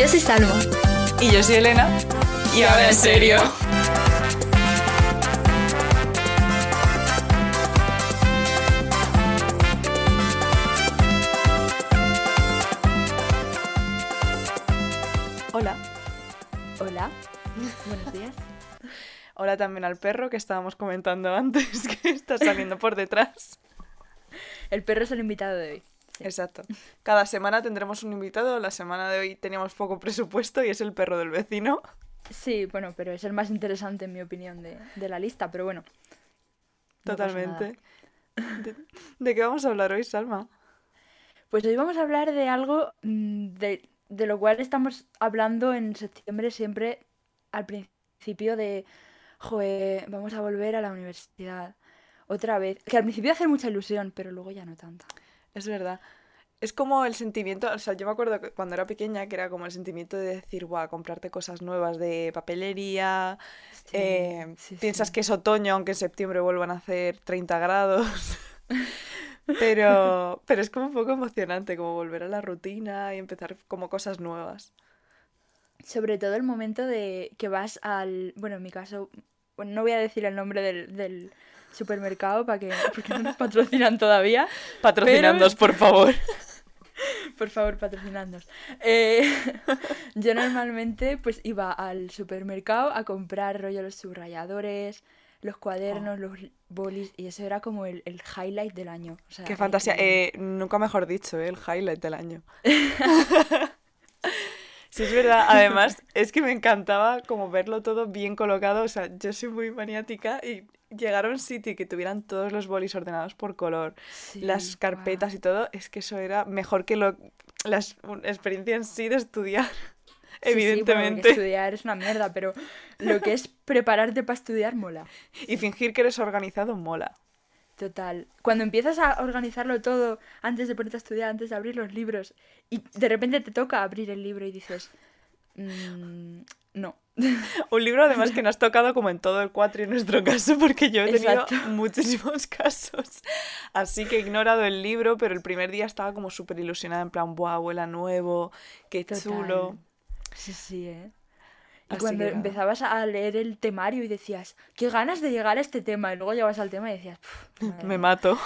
Yo soy Salma. Y yo soy Elena. Y ahora en serio. Hola. Hola. Buenos días. Hola también al perro que estábamos comentando antes, que está saliendo por detrás. El perro es el invitado de hoy. Exacto. Cada semana tendremos un invitado. La semana de hoy teníamos poco presupuesto y es el perro del vecino. Sí, bueno, pero es el más interesante en mi opinión de, de la lista, pero bueno. no Totalmente. ¿De, de qué vamos a hablar hoy, Salma? Pues hoy vamos a hablar de algo mm, de, de lo cual estamos hablando en septiembre siempre al principio de, joder, vamos a volver a la universidad otra vez. Que al principio hace mucha ilusión, pero luego ya no tanta. Es verdad. Es como el sentimiento, o sea, yo me acuerdo que cuando era pequeña que era como el sentimiento de decir, guau, comprarte cosas nuevas de papelería, Sí, eh, sí, piensas sí. que es otoño, aunque en septiembre vuelvan a hacer 30 grados. Pero, pero es como un poco emocionante, como volver a la rutina y empezar como cosas nuevas. Sobre todo el momento de que vas al, bueno, en mi caso, no voy a decir el nombre del, del supermercado para que, porque no nos patrocinan todavía. Patrocinándonos, por favor. Por favor, patrocinadnos. Eh, yo normalmente pues iba al supermercado a comprar rollo los subrayadores, los cuadernos, los bolis, y eso era como el, el highlight del año. O sea, Qué fantasía. Eh, nunca mejor dicho, ¿eh? el highlight del año. Sí, es verdad. Además, es que me encantaba como verlo todo bien colocado. O sea, yo soy muy maniática y llegar a un sitio y que tuvieran todos los bolis ordenados por color, Sí, las carpetas y todo, es que eso era mejor que lo, la experiencia en sí de estudiar. Sí, sí, bueno, Evidentemente. estudiar es una mierda, pero lo que es prepararte para estudiar mola. Y fingir que eres organizado mola. Total. Cuando empiezas a organizarlo todo antes de ponerte a estudiar, antes de abrir los libros, y de repente te toca abrir el libro y dices, "Mm, no. Un libro además que nos ha tocado como en todo el cuatri en nuestro caso, porque yo he tenido Exacto. muchísimos casos. Así que he ignorado el libro, pero el primer día estaba como súper ilusionada, en plan, ¡buah, abuela nuevo! ¡Qué Total. chulo! Sí, sí, ¿eh? Y Así cuando empezabas a leer el temario y decías, qué ganas de llegar a este tema, y luego llegabas al tema y decías, "Puf, madre Me mía". mato.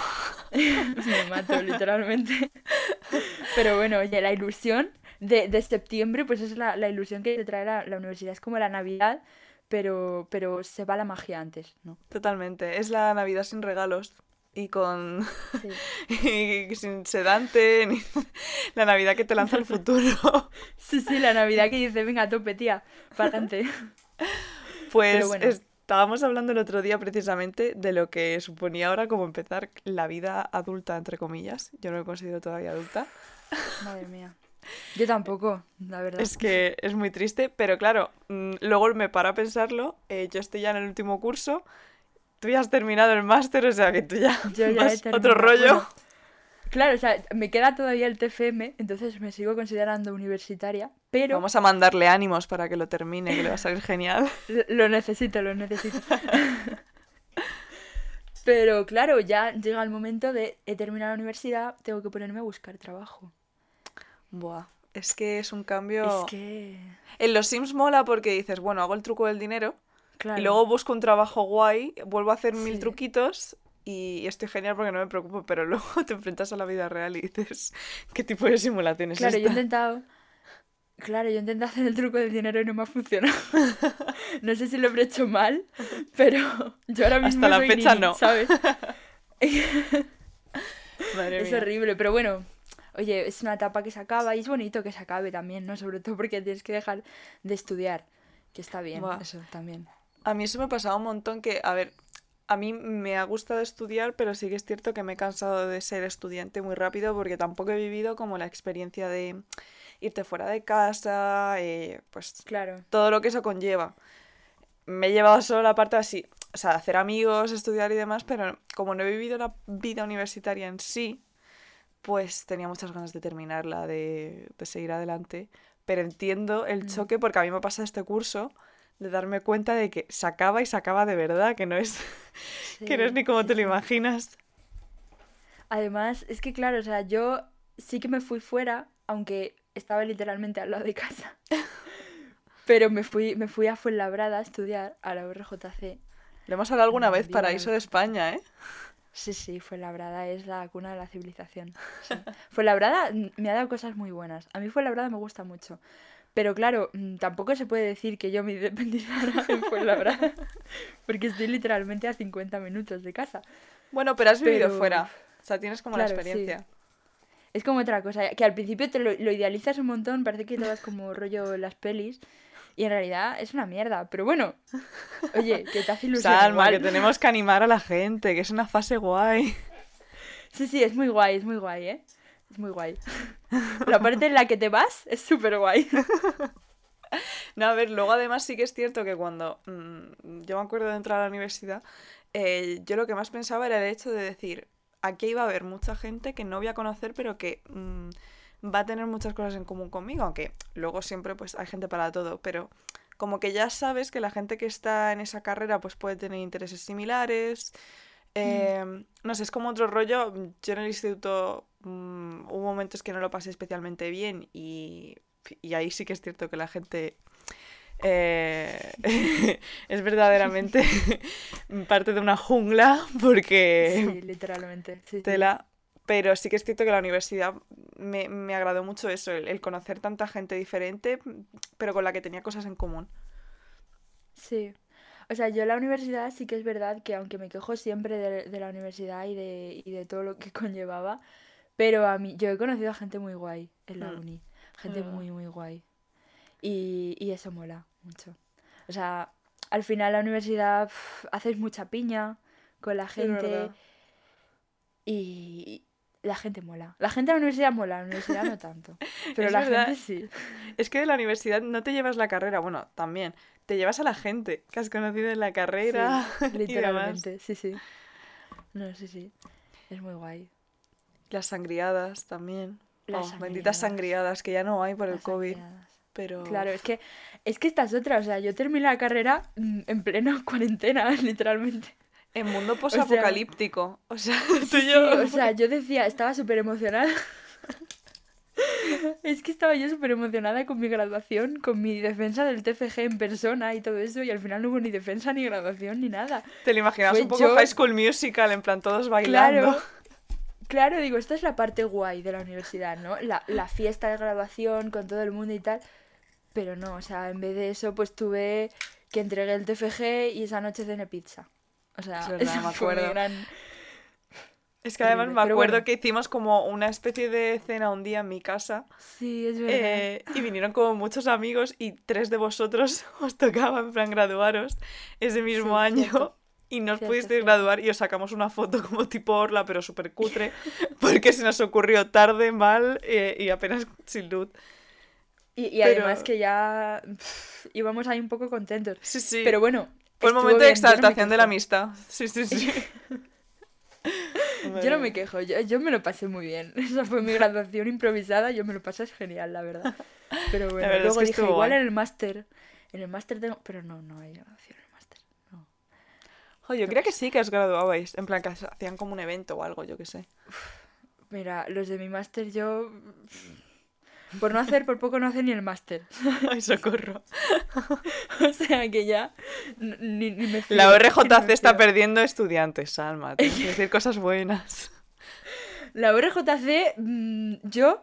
Me mato, literalmente. Pero bueno, oye, la ilusión de, de septiembre, pues es la, la ilusión que te trae la, la universidad. Es como la Navidad, pero, pero se va la magia antes, ¿no? Totalmente. Es la Navidad sin regalos y con. Sí. y sin sedante, ni la Navidad que te lanza al futuro. Sí, sí, la Navidad que dice, venga, tope, tía, para adelante. Pues bueno. estábamos hablando el otro día precisamente de lo que suponía ahora como empezar la vida adulta, entre comillas. Yo no me considero todavía adulta. Madre mía. Yo tampoco, la verdad. Es que es muy triste, pero claro, mm, luego me paro a pensarlo. eh, yo estoy ya en el último curso. Tú ya has terminado el máster, o sea que tú ya Yo ya vas otro rollo. Bueno, claro, o sea, me queda todavía el TFM, entonces me sigo considerando universitaria, pero Vamos a mandarle ánimos para que lo termine, que le va a salir genial. Lo- Lo necesito, lo necesito. Pero claro, ya llega el momento de he terminado la universidad, tengo que ponerme a buscar trabajo. Buah, es que es un cambio. Es que, En los Sims mola porque dices, bueno, hago el truco del dinero claro. y luego busco un trabajo guay, vuelvo a hacer mil truquitos y estoy genial porque no me preocupo, pero luego te enfrentas a la vida real y dices, ¿qué tipo de simulación es Claro, yo he intentado. Claro, yo intenté hacer el truco del dinero y no me ha funcionado. No sé si lo habré hecho mal, pero yo ahora mismo Hasta la soy fecha nini, no. ¿sabes? Madre Es mía. horrible, pero bueno, oye, es una etapa que se acaba y es bonito que se acabe también, ¿no? Sobre todo porque tienes que dejar de estudiar, que está bien, eso también. A mí eso me pasaba un montón que, a ver, a mí me ha gustado estudiar, pero sí que es cierto que me he cansado de ser estudiante muy rápido porque tampoco he vivido como la experiencia de irte fuera de casa, eh, pues Claro. todo lo que eso conlleva. Me he llevado solo la parte así, o sea, hacer amigos, estudiar y demás, pero como no he vivido la vida universitaria en sí, pues tenía muchas ganas de terminarla, de, de seguir adelante. Pero entiendo el Mm. choque porque a mí me pasa este curso de darme cuenta de que se acaba y se acaba de verdad, que no es, que no es ni como sí, te lo imaginas. Además, es que claro, o sea, yo sí que me fui fuera, aunque estaba literalmente al lado de casa. Pero me fui, me fui a Fuenlabrada a estudiar a la URJC. Le hemos hablado alguna vez, paraíso de España, ¿eh? Sí, sí, Fuenlabrada es la cuna de la civilización. Sí. Fuenlabrada mm, me ha dado cosas muy buenas. A mí Fuenlabrada me gusta mucho. Pero claro, mm, tampoco se puede decir que yo me independizara en Fuenlabrada. Porque estoy literalmente a 50 minutos de casa. Bueno, pero has vivido Pero- fuera. O sea, tienes como la sí. experiencia. Es como otra cosa, que al principio te lo, lo idealizas un montón, parece que todo es como rollo en las pelis. Y en realidad es una mierda. Pero bueno, oye, que te hace ilusión. Salma, igual. que tenemos que animar a la gente, que es una fase guay. Sí, sí, es muy guay, es muy guay, ¿eh? Es muy guay. La parte en la que te vas es súper guay. No, a ver, luego además sí que es cierto que cuando mm, yo me acuerdo de entrar a la universidad, eh, yo lo que más pensaba era el hecho de decir, aquí iba a haber mucha gente que no voy a conocer, pero que mm, va a tener muchas cosas en común conmigo, aunque luego siempre pues hay gente para todo, pero como que ya sabes que la gente que está en esa carrera pues puede tener intereses similares. eh, no sé, es como otro rollo. Yo en el instituto mm, hubo momentos que no lo pasé especialmente bien y, y ahí sí que es cierto que la gente eh, es verdaderamente parte de una jungla porque Sí, literalmente. Sí. tela. Pero sí que es cierto que la universidad me, me agradó mucho eso, el, el conocer tanta gente diferente, pero con la que tenía cosas en común. Sí. O sea, yo en la universidad sí que es verdad que aunque me quejo siempre de, de la universidad y de, y de todo lo que conllevaba, pero a mí, yo he conocido a gente muy guay en la Mm. uni. Gente Mm. muy, muy guay. Y, y eso mola mucho. O sea, al final la universidad pf, haces mucha piña con la gente y la gente mola. La gente de la universidad mola, la universidad no tanto. Pero Es la verdad. gente sí. Es que de la universidad no te llevas la carrera, bueno, también, te llevas a la gente que has conocido en la carrera Sí, y demás. literalmente, sí, sí. No, sí, sí. Es muy guay. Las sangriadas también. Las Oh, benditas sangriadas. que ya no hay por el COVID, sangriadas. pero... Claro, es que, es que esta es otra. O sea, yo terminé la carrera mm, en plena cuarentena, literalmente. En mundo posapocalíptico. O sea, tú y Sí, yo... o sea, yo decía, estaba súper emocionada. Es que estaba yo súper emocionada con mi graduación, con mi defensa del TFG en persona y todo eso, y al final no hubo ni defensa, ni graduación, ni nada. Te lo imaginabas fue un poco yo- High School Musical, en plan todos bailando. Claro, claro, digo, esta es la parte guay de la universidad, ¿no? La, la fiesta de graduación con todo el mundo y tal. Pero no, o sea, en vez de eso, pues tuve que entregué el TFG y esa noche cené pizza. O sea, Es verdad, me acuerdo. gran... Es que además me acuerdo bueno. que hicimos como una especie de cena un día en mi casa Sí, es verdad. eh, y vinieron como muchos amigos y tres de vosotros os tocaba en plan graduaros ese mismo Sí, año cierto. y nos Cierto, pudisteis cierto. graduar y os sacamos una foto como tipo orla pero súper cutre porque se nos ocurrió tarde, mal eh, y apenas sin luz. Y, y además que ya pff, íbamos ahí un poco contentos. Sí, sí. Pero bueno, Fue el momento de no exaltación de la amistad. Sí, sí, sí. Yo no me quejo, yo, yo me lo pasé muy bien. Esa fue mi graduación improvisada, yo me lo pasé genial, la verdad. Pero bueno, verdad es luego que dije, igual guay. en el máster, en el máster tengo... Pero no, no hay graduación en el máster, no. Jo, yo creía que sí que os graduabais. En plan, que hacían como un evento o algo, yo qué sé. Mira, los de mi máster yo... Por no hacer, por poco no hace ni el máster. Ay, socorro. O sea que ya ni, ni me fío, La ORJC está perdiendo estudiantes, Salma. Tienes que decir cosas buenas. La ORJC, mm, yo...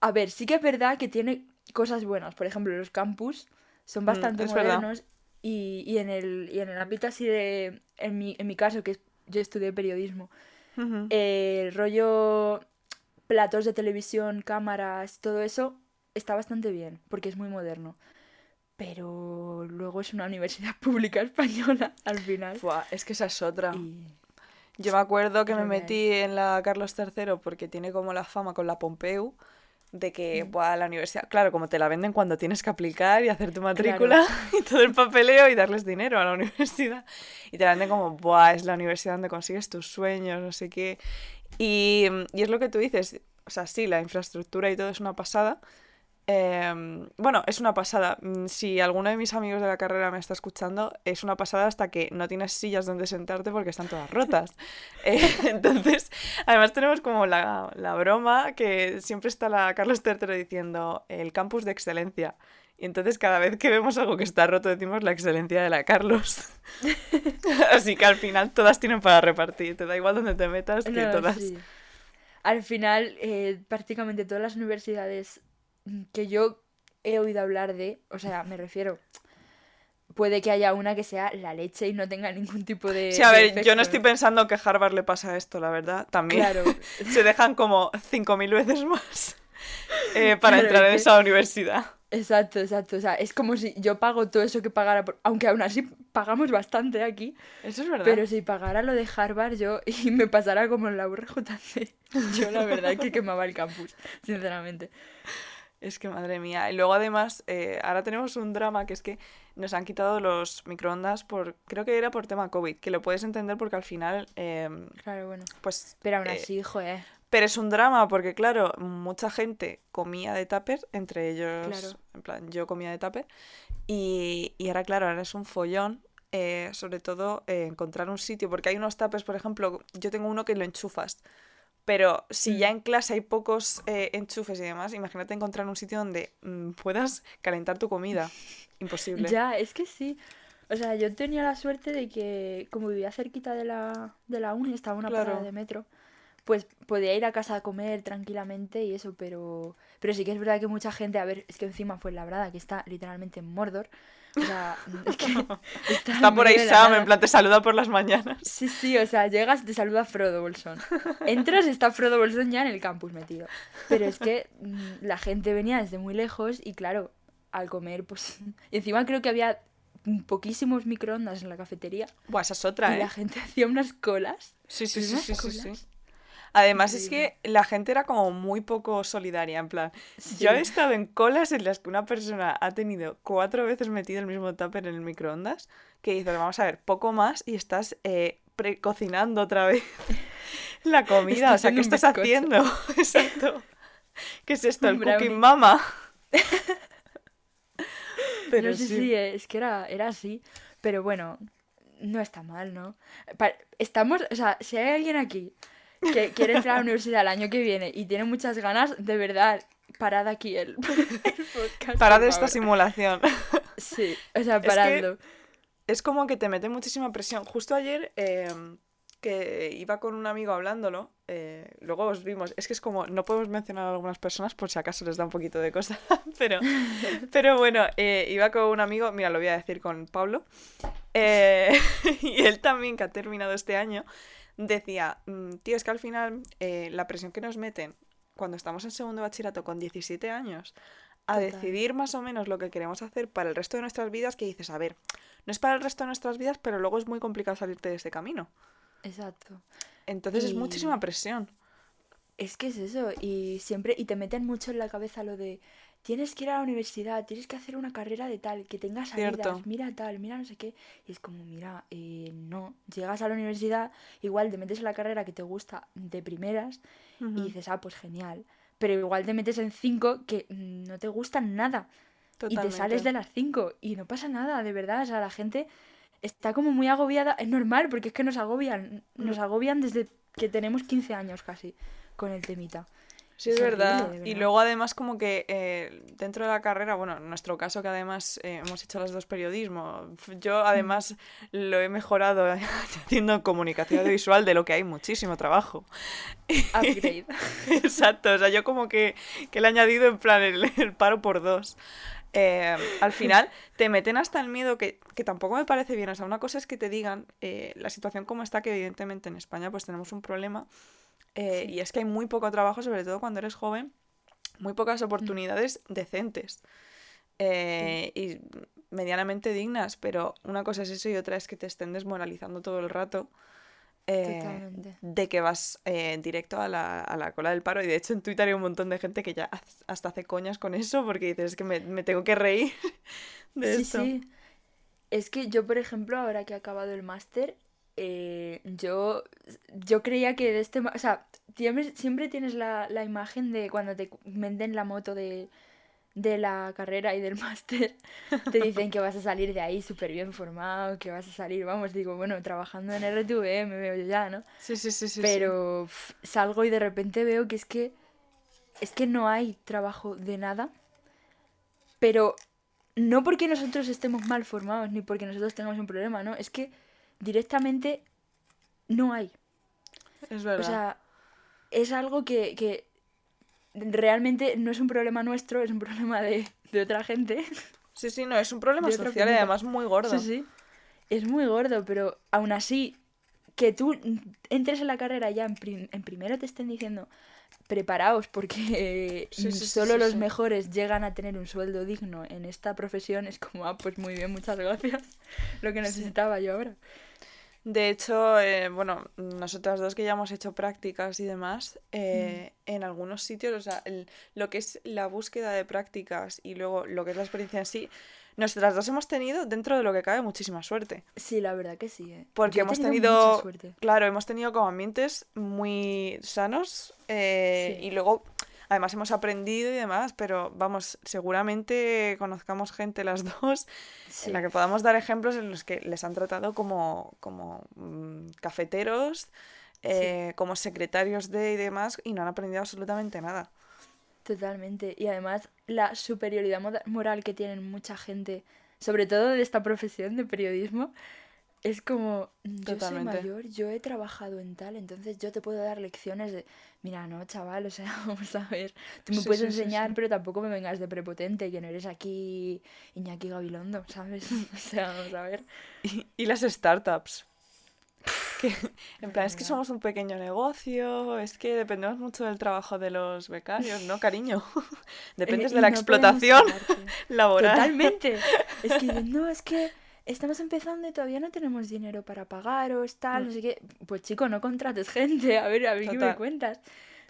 A ver, sí que es verdad que tiene cosas buenas. Por ejemplo, los campus son bastante Mm, verdad. modernos y, y en el, y en el ámbito así de... En mi, en mi caso, que es- yo estudié periodismo, Ujú. el rollo platos de televisión, cámaras, todo eso está bastante bien, porque es muy moderno. Pero luego es una universidad pública española al final. Buah, es que esa es otra. Y... Yo me acuerdo que me metí en la Carlos III porque tiene como la fama con la Pompeu de que, Mm. buah, la universidad, claro, como te la venden cuando tienes que aplicar y hacer tu matrícula y todo el papeleo y darles dinero a la universidad. Y te la venden como, buah, es la universidad donde consigues tus sueños, no sé qué. Y, y es lo que tú dices, o sea, sí, la infraestructura y todo es una pasada, Em, bueno, es una pasada. Mm, si alguno de mis amigos de la carrera me está escuchando, es una pasada hasta que no tienes sillas donde sentarte porque están todas rotas. Eh, entonces, además tenemos como la, la, broma que siempre está la Carlos III diciendo el campus de excelencia. Y entonces cada vez que vemos algo que está roto decimos la excelencia de la Carlos. Así que al final todas tienen para repartir. Te da igual donde te metas que todas. Al final, eh, prácticamente todas las universidades que yo he oído hablar de, o sea, me refiero, puede que haya una que sea la leche y no tenga ningún tipo de. Sí, a ver, yo no estoy pensando que a Harvard le pasa esto, la verdad. También claro. se dejan como 5.000 veces más eh, para entrar en esa universidad. Exacto, exacto. O sea, es como si yo pago todo eso que pagara, aunque aún así pagamos bastante aquí. Eso es verdad. Pero si pagara lo de Harvard yo y me pasara como en la URJC, yo la verdad que quemaba el campus, sinceramente. Es que madre mía. Y luego además, eh, ahora tenemos un drama que es que nos han quitado los microondas por, creo que era por tema COVID, que lo puedes entender porque al final... Em, claro, bueno. Pues... Pero aún eh, así, eh. Pero es un drama porque, claro, mucha gente comía de tupper, entre ellos, en plan, yo comía de tupper, y, y ahora, claro, ahora es un follón eh, sobre todo encontrar un sitio, porque hay unos tuppers, por ejemplo, yo tengo uno que lo enchufas. Pero si ya mm. en clase hay pocos eh, enchufes y demás, imagínate encontrar un sitio donde mm, puedas calentar tu comida. Imposible. Ya, es que sí. O sea, yo tenía la suerte de que, como vivía cerquita de la, de la uni, estaba una parada de metro, pues podía ir a casa a comer tranquilamente y eso, pero, pero sí que es verdad que mucha gente, a ver, es que encima fue Labrada, que está literalmente en Mordor, o sea, es que está, por ahí Sam, en plan te saluda por las mañanas. Sí, sí, o sea, llegas, te saluda Frodo Bolsón. Entras está Frodo Bolsón ya en el campus metido. Pero es que mm, la gente venía desde muy lejos y claro, al comer, pues... Y encima creo que había poquísimos microondas en la cafetería. Buah, esa es otra, y la ¿eh? gente hacía unas colas. Sí, sí, sí, sí, sí, sí. Además es que la gente era como muy poco solidaria, en plan, yo he estado en colas en las que una persona ha tenido cuatro veces metido el mismo tupper en el microondas, que dices, vamos a ver, poco más y estás eh, cocinando otra vez la comida, o sea, ¿qué estás haciendo? Exacto. ¿Qué es esto? El cooking mama. Pero sí, sí, es que era, era así. Pero bueno, no está mal, ¿no? Estamos, o sea, si hay alguien aquí que quiere entrar a la universidad el año que viene y tiene muchas ganas, de verdad, parad aquí el, podcast. Parad esta simulación. Sí, o sea, paradlo. Es, como que te mete muchísima presión. Justo ayer em, que iba con un amigo hablándolo, eh, luego os vimos, es que es como, no podemos mencionar a algunas personas por si acaso les da un poquito de cosa, pero, pero bueno, eh, iba con un amigo, mira, lo voy a decir con Pablo, eh, y él también que ha terminado este año, decía, mm, tío, es que al final eh, la presión que nos meten cuando estamos en segundo bachillerato con 17 años a decidir más o menos lo que queremos hacer para el resto de nuestras vidas, que dices, a ver, no es para el resto de nuestras vidas, pero luego es muy complicado salirte de ese camino. Exacto. Entonces es muchísima presión. Es que es eso, y siempre, y te meten mucho en la cabeza lo de, tienes que ir a la universidad, tienes que hacer una carrera de tal, que tengas salidas, mira tal, mira no sé qué. Y es como, mira, eh, no, llegas a la universidad, igual te metes en la carrera que te gusta de primeras y dices, ah, pues genial. Pero igual te metes en cinco que no te gustan nada. Y te sales de las cinco y no pasa nada, de verdad. O sea, la gente está como muy agobiada. Es normal, porque es que nos agobian. Nos agobian desde que tenemos 15 años casi con el temita. Sí, es, verdad. Y luego además como que eh, dentro de la carrera, bueno, en nuestro caso que además eh, hemos hecho las dos periodismo, yo además lo he mejorado haciendo comunicación visual de lo que hay muchísimo trabajo. Upgrade. Exacto, o sea, yo como que, que le he añadido en plan el, paro por dos. Eh, al final te meten hasta el miedo que, que, tampoco me parece bien. O sea, una cosa es que te digan la situación como está, que evidentemente en España pues tenemos un problema eh, y es que hay muy poco trabajo, sobre todo cuando eres joven, muy pocas mm. oportunidades decentes eh, y medianamente dignas, pero una cosa es eso y otra es que te estén desmoralizando todo el rato. Eh, de que vas directo a la, a la, cola del paro. Y de hecho en Twitter hay un montón de gente que ya hasta hace coñas con eso porque dices que me, me tengo que reír de sí, Sí. Es que yo, por ejemplo, ahora que he acabado el máster, eh, yo, yo creía que de este... O sea, siempre, siempre tienes la, la, imagen de cuando te venden la moto de, de la carrera y del máster te dicen que vas a salir de ahí súper bien formado, que vas a salir, vamos, digo, bueno, trabajando en RTV me veo yo ya, ¿no? Sí, sí, sí, sí. Pero salgo y de repente veo que es que es que no hay trabajo de nada, pero no porque nosotros estemos mal formados ni porque nosotros tengamos un problema, ¿no? Es que directamente no hay. Es O verdad. sea, es algo que, que realmente no es un problema nuestro, es un problema de, de otra gente. sí, sí, no, es un problema de social y además muy gordo. Sí, sí. Es muy gordo, pero aún así, que tú entres en la carrera ya en, prim- en primero te estén diciendo preparaos porque Sí, sí, sí, solo sí, los mejores llegan a tener un sueldo digno en esta profesión, es como, ah, pues muy bien, muchas gracias. Lo que necesitaba yo ahora. De hecho, eh, bueno, nosotras dos que ya hemos hecho prácticas y demás, eh, en algunos sitios, o sea, el- lo que es la búsqueda de prácticas y luego lo que es la experiencia en sí, nosotras dos hemos tenido, dentro de lo que cabe, muchísima suerte. Sí, la verdad que sí. ¿eh? Porque Yo hemos tenido, suerte. claro, hemos tenido como ambientes muy sanos eh, Sí. y luego, además hemos aprendido y demás, pero vamos, seguramente conozcamos gente las dos Sí. en la que podamos dar ejemplos en los que les han tratado como, como mm, cafeteros, eh, como secretarios de y demás, y no han aprendido absolutamente nada. Totalmente. Y además la superioridad moral que tienen mucha gente, sobre todo de esta profesión de periodismo, es como, "Mm, yo Totalmente. soy mayor, yo he trabajado en tal, entonces yo te puedo dar lecciones de, mira, no, chaval, o sea, vamos a ver, tú me Sí, puedes sí, enseñar, sí. pero tampoco me vengas de prepotente, que no eres aquí Iñaki Gabilondo, ¿sabes? O sea, vamos a ver. Y, y las startups. Que, en plan, es que somos un pequeño negocio, es que dependemos mucho del trabajo de los becarios, ¿no, cariño? Dependes Eh, de y la no explotación laboral. Totalmente. Es que no, es que estamos empezando y todavía no tenemos dinero para pagaros, tal, no sé qué. Pues chico, no contrates gente, a ver, a ver qué me cuentas.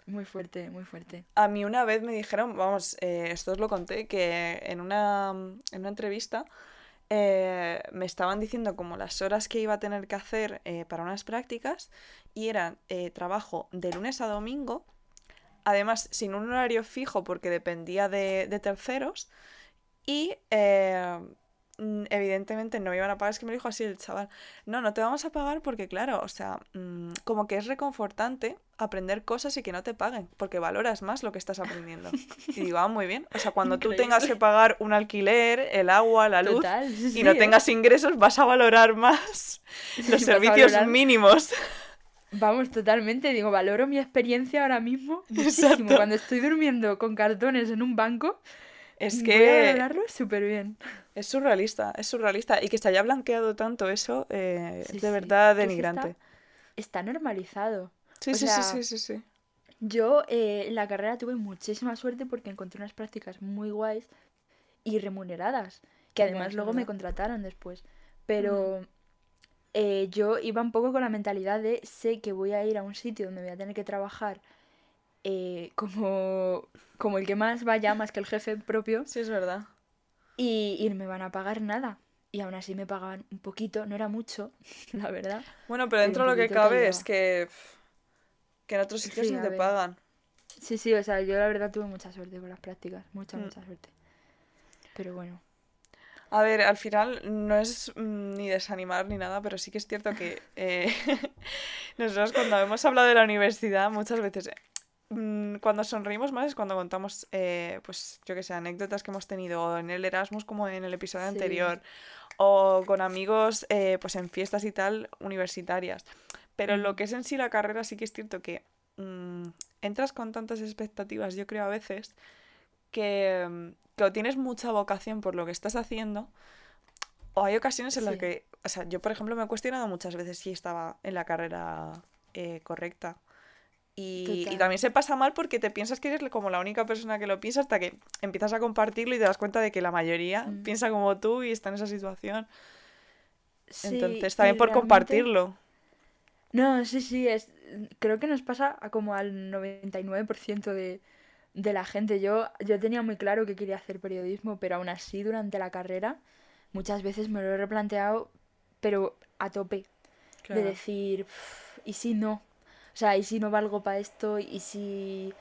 Muy fuerte, muy fuerte. A mí una vez me dijeron, vamos, eh, esto os lo conté, que en una, en una entrevista eh, me estaban diciendo como las horas que iba a tener que hacer eh, para unas prácticas y eran trabajo de lunes a domingo, además sin un horario fijo porque dependía de, de terceros y eh, mm, evidentemente no me iban a pagar, es que me dijo así el chaval, no, no te vamos a pagar porque claro, o sea, mm, como que es reconfortante aprender cosas y que no te paguen, porque valoras más lo que estás aprendiendo. Y digo, ah, muy bien, o sea, cuando tú tengas que pagar un alquiler, el agua, la luz Total, sí, y no ¿eh? tengas ingresos, vas a valorar más los servicios valorar- mínimos. Vamos, totalmente. Digo, valoro mi experiencia ahora mismo muchísimo. Exacto. Cuando estoy durmiendo con cartones en un banco, Es voy a que valorarlo súper bien. es surrealista, es surrealista. Y que se haya blanqueado tanto eso, eh, Sí, es de verdad Que que denigrante. está, está normalizado. Sí, o sí, sea, sí, sí, sí, sí. Yo eh, en la carrera tuve muchísima suerte porque encontré unas prácticas muy guays y remuneradas, que además luego me contrataron después. Pero eh, yo iba un poco con la mentalidad de sé que voy a ir a un sitio donde voy a tener que trabajar eh, como, como el que más vaya, más que el jefe propio, Sí, es verdad. y, y no me van a pagar nada. Y aún así me pagaban un poquito, no era mucho, la verdad. Bueno, pero dentro de lo que cabe es que, que en otros sitios Sí, a te ver. pagan. Sí, sí, o sea, yo la verdad tuve mucha suerte con las prácticas, mucha, Mm. mucha suerte. Pero bueno. A ver, al final no es mm, ni desanimar ni nada, pero sí que es cierto que eh, nosotros cuando hemos hablado de la universidad muchas veces, mm, cuando sonreímos más es cuando contamos, eh, pues yo que sé, anécdotas que hemos tenido en el Erasmus como en el episodio Sí. anterior, o con amigos eh, pues en fiestas y tal universitarias. Pero en lo Mm. que es en sí la carrera sí que es cierto que mm, entras con tantas expectativas, yo creo a veces, que, mm, que o tienes mucha vocación por lo que estás haciendo, o hay ocasiones en las Sí. que, o sea, yo por ejemplo me he cuestionado muchas veces si estaba en la carrera eh, correcta. Y, también se pasa mal porque te piensas que eres como la única persona que lo piensa hasta que empiezas a compartirlo y te das cuenta de que la mayoría Mm. piensa como tú y está en esa situación. Sí, Entonces también por realmente- compartirlo. No, sí, sí, es... creo que nos pasa a como al 99% de, de la gente. Yo, yo tenía muy claro que quería hacer periodismo, pero aún así durante la carrera muchas veces me lo he replanteado, pero a tope. Claro. De decir, "Uf, ¿y si no? O sea, ¿y si no valgo para esto? ¿Y si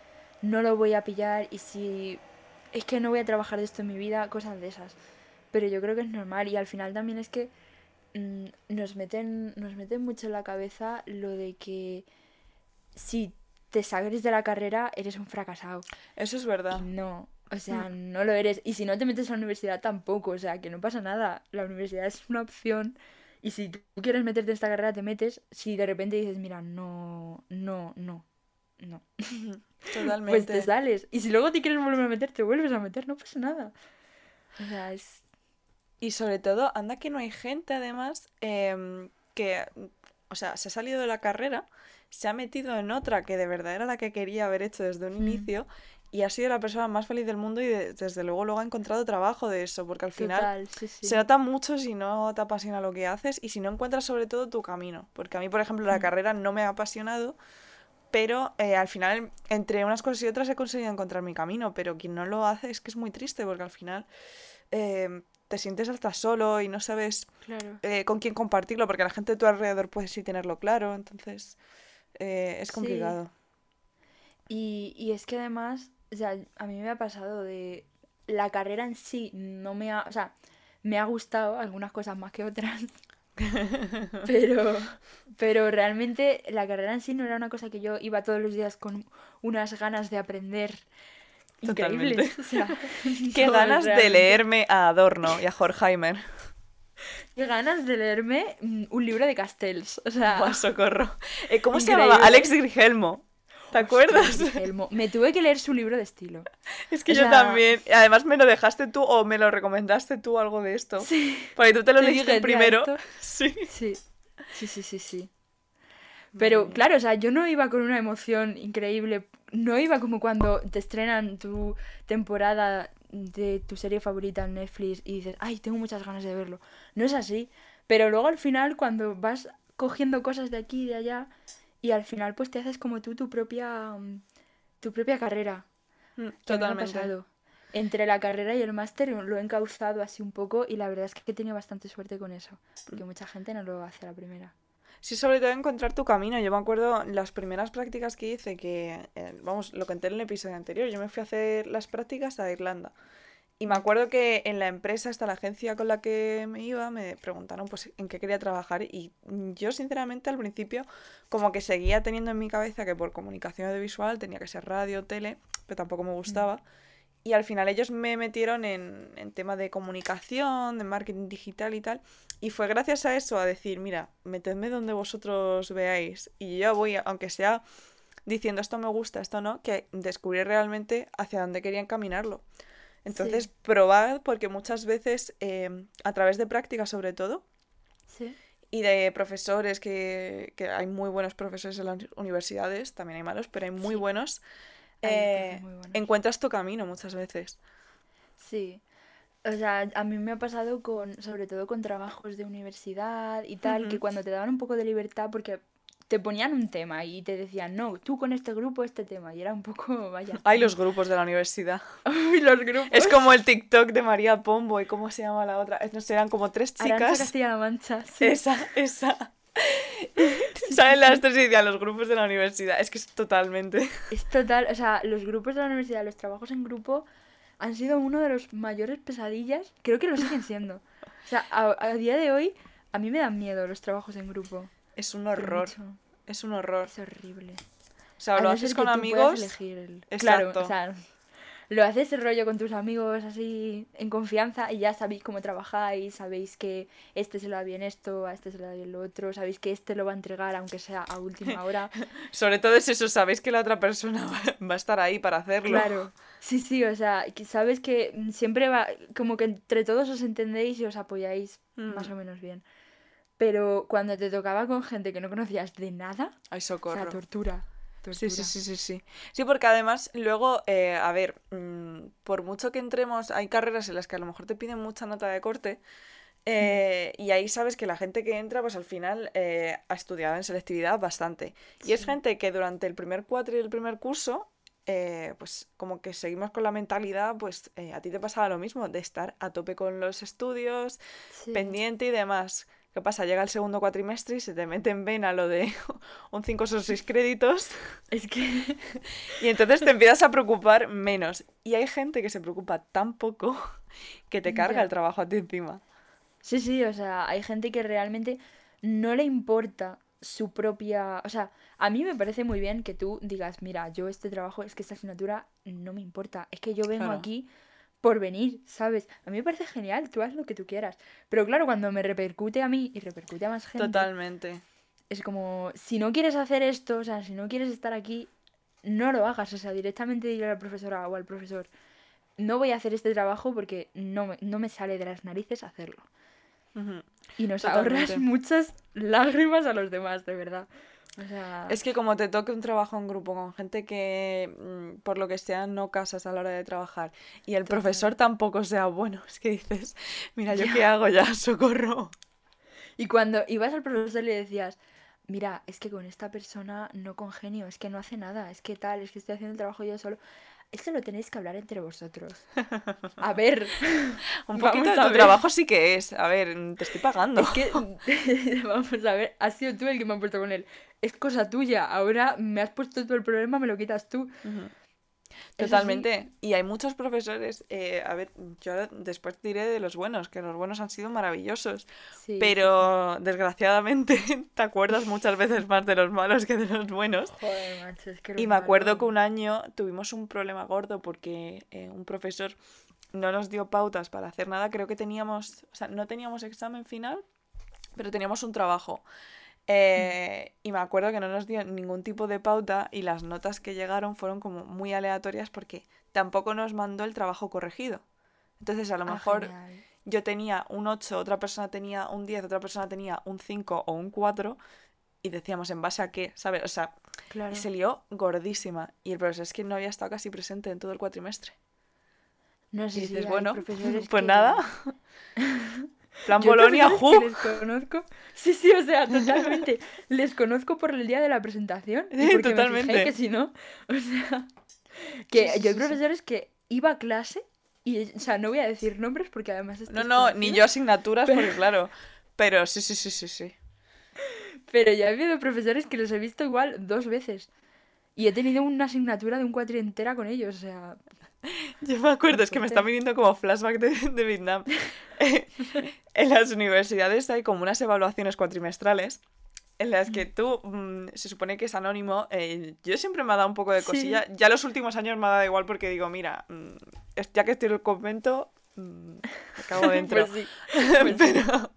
no lo voy a pillar? ¿Y si es que no voy a trabajar de esto en mi vida, cosas de esas. Pero yo creo que es normal y al final también es que mm, nos, meten, nos meten mucho en la cabeza lo de que si te sales de la carrera eres un fracasado. Eso es verdad. Y no, o sea, no lo eres. Y si no te metes a la universidad tampoco, o sea, que no pasa nada. La universidad es una opción. Y si tú quieres meterte en esta carrera, te metes. Si de repente dices, mira, no, no, no, no. Totalmente. Pues te sales. Y si luego te quieres volver a meter, te vuelves a meter, no pasa nada. O sea, es. Y sobre todo, anda que no hay gente, además, em, que, o sea, se ha salido de la carrera, se ha metido en otra que de verdad era la que quería haber hecho desde un Mm. inicio y ha sido la persona más feliz del mundo y de- desde luego luego ha encontrado trabajo de eso, porque al final Total, sí, sí. se nota mucho si no te apasiona lo que haces y si no encuentras sobre todo tu camino. Porque a mí, por ejemplo, la Mm. carrera no me ha apasionado, pero eh, al final, entre unas cosas y otras, he conseguido encontrar mi camino. Pero quien no lo hace es que es muy triste, porque al final eh, te sientes hasta solo y no sabes Claro. eh, con quién compartirlo, porque la gente de tu alrededor puede sí tenerlo claro, entonces eh, es Sí. complicado. Y, y es que además, o sea, a mí me ha pasado de la carrera en sí no me ha, o sea, me ha gustado algunas cosas más que otras, pero, pero realmente la carrera en sí no era una cosa que yo iba todos los días con unas ganas de aprender increíbles. O sea, Qué no, ganas de leerme a Adorno y a Horkheimer. Qué ganas de leerme mm, un libro de Castells. O sea, Buah, socorro. Eh, ¿Cómo se llamaba? Alex Grigelmo. ¿Te acuerdas? Me tuve que leer su libro de estilo. Es que O yo sea- también. Además, me lo dejaste tú o me lo recomendaste tú algo de esto. Sí. Porque tú te lo Te leíste dije, "Tía, primero. Sí. Sí, sí, sí, sí, sí. Pero claro, o sea, yo no iba con una emoción increíble. No iba como cuando te estrenan tu temporada de tu serie favorita en Netflix y dices, ay, tengo muchas ganas de verlo. No es así. Pero luego al final, cuando vas cogiendo cosas de aquí y de allá, y al final pues te haces como tú tu propia, mm, tu propia carrera. Mm, Totalmente. pasado. Entre la carrera y el máster lo he encauzado así un poco y la verdad es que he tenido bastante suerte con eso, porque mucha gente no lo hace a la primera. Sí, sobre todo encontrar tu camino. Yo me acuerdo las primeras prácticas que hice, que, eh, vamos, lo conté en el episodio anterior, yo me fui a hacer las prácticas a Irlanda. Y me acuerdo que en la empresa, hasta la agencia con la que me iba, me preguntaron pues en qué quería trabajar y yo sinceramente al principio como que seguía teniendo en mi cabeza que por comunicación audiovisual tenía que ser radio, tele, pero tampoco me gustaba. Y al final ellos me metieron en, en tema de comunicación, de marketing digital y tal. Y fue gracias a eso, a decir, mira, metedme donde vosotros veáis. Y yo voy, aunque sea diciendo esto me gusta, esto no, que descubrí realmente hacia dónde quería encaminarlo. Entonces, Sí. probad, porque muchas veces, eh, a través de prácticas sobre todo, Sí. y de profesores, que, que hay muy buenos profesores en las universidades, también hay malos, pero hay muy Sí. buenos, eh, profes muy buenos. encuentras tu camino muchas veces. Sí. O sea, a mí me ha pasado con, sobre todo con trabajos de universidad y tal, que cuando te daban un poco de libertad, porque te ponían un tema y te decían, no, tú con este grupo este tema, y era un poco, vaya. Hay los grupos de la universidad. Ay, los grupos. Es como el TikTok de María Pombo y cómo se llama la otra. No sé, eran como tres chicas. Castilla-La Mancha, sí. Esa, esa. Saben las tres y decían los grupos de la universidad. Es que es totalmente. Es total, o sea, los grupos de la universidad, los trabajos en grupo han sido uno de los mayores pesadillas, creo que lo siguen siendo. O sea, a, a día de hoy a mí me dan miedo los trabajos en grupo. Es un horror. mucho. Es un horror. Es horrible. O sea, lo haces con amigos. elegir el- Exacto. Claro, o sea, lo haces el rollo con tus amigos así en confianza y ya sabéis cómo trabajáis, sabéis que este se lo da bien esto, a este se le da bien lo otro, sabéis que este lo va a entregar aunque sea a última hora. Sobre todo es eso, sabéis que la otra persona va, a estar ahí para hacerlo. Claro, sí, sí, o sea, que sabes que siempre va, como que entre todos os entendéis y os apoyáis Mm. más o menos bien. Pero cuando te tocaba con gente que no conocías de nada, Ay, o sea, socorro. tortura. Sí, sí, sí, sí, sí. Sí, porque además luego, eh, a ver, mm, por mucho que entremos, hay carreras en las que a lo mejor te piden mucha nota de corte eh, y ahí sabes que la gente que entra, pues al final eh, ha estudiado en selectividad bastante. Y es Sí. gente que durante el primer cuatro y el primer curso, eh, pues como que seguimos con la mentalidad, pues eh, a ti te pasaba lo mismo, de estar a tope con los estudios, Sí. pendiente y demás. ¿Qué pasa? Llega el segundo cuatrimestre y se te mete en vena lo de un 5 o 6 créditos. Es que... Y entonces te empiezas a preocupar menos. Y hay gente que se preocupa tan poco que te carga el trabajo a ti encima. Sí, sí, o sea, hay gente que realmente no le importa su propia... O sea, a mí me parece muy bien que tú digas, mira, yo este trabajo, es que esta asignatura no me importa, es que yo vengo Claro. aquí por venir, ¿sabes? A mí me parece genial, tú haz lo que tú quieras. Pero claro, cuando me repercute a mí y repercute a más gente, Totalmente. es como, si no quieres hacer esto, o sea, si no quieres estar aquí, no lo hagas, o sea, directamente dile a la profesora o al profesor, no voy a hacer este trabajo porque no me, no me sale de las narices hacerlo. Y nos Totalmente. ahorras muchas lágrimas a los demás, de verdad. O sea, Es que como te toque un trabajo en grupo con gente que mm, por lo que sea no casas a la hora de trabajar y el profesor tampoco sea bueno, es que dices, mira, ¿yo qué hago ya? Socorro. Y cuando ibas al profesor le decías, mira, es que con esta persona no congenio, es que no hace nada, es que tal, es que estoy haciendo el trabajo yo solo. Esto lo tenéis que hablar entre vosotros. A ver, Un poquito de tu trabajo sí que es. A ver, te estoy pagando. es que, vamos a ver, has sido tú el que me ha puesto con él. Es cosa tuya, ahora me has puesto tú el problema, me lo quitas tú. Eso sí. Totalmente. Y hay muchos profesores, eh, a ver, yo después diré de los buenos, que los buenos han sido maravillosos, Sí, pero desgraciadamente te acuerdas muchas veces más de los malos que de los buenos. Joder, macho, es que Y me acuerdo malos- que un año tuvimos un problema gordo porque eh, un profesor no nos dio pautas para hacer nada. Creo que teníamos, o sea, no teníamos examen final, pero teníamos un trabajo. Eh, y me acuerdo que no nos dio ningún tipo de pauta y las notas que llegaron fueron como muy aleatorias porque tampoco nos mandó el trabajo corregido. Entonces, a lo Ah, mejor genial. yo tenía un 8, otra persona tenía un 10, otra persona tenía un 5 o un 4 y decíamos en base a qué, ¿sabes? O sea, Claro. y se lió gordísima. Y el profesor es que no había estado casi presente en todo el cuatrimestre. No Y sé si dices, hay bueno, pues que- nada. Plan Yo Bolonia, que les conozco. Sí, sí, o sea, totalmente. les conozco por el día de la presentación. Y porque me Totalmente. fijé que si no. O sea. Que yo hay profesores que iba a clase y, o sea, no voy a decir nombres porque además No, no, ni yo asignaturas, Pero- porque claro. Pero sí, sí, sí, sí, sí. Pero ya he habido profesores que los he visto igual dos veces. Y he tenido una asignatura de un cuatri entera con ellos, o sea. Yo me acuerdo, es que me está viniendo como flashback de, de Vietnam. en las universidades hay como unas evaluaciones cuatrimestrales en las que tú, mm, se supone que es anónimo. eh, yo siempre me ha dado un poco de Sí. cosilla. Ya los últimos años me ha dado igual porque digo, mira, mm, es- ya que estoy en el convento, mm, me cago dentro. Pues sí. pues sí. pero,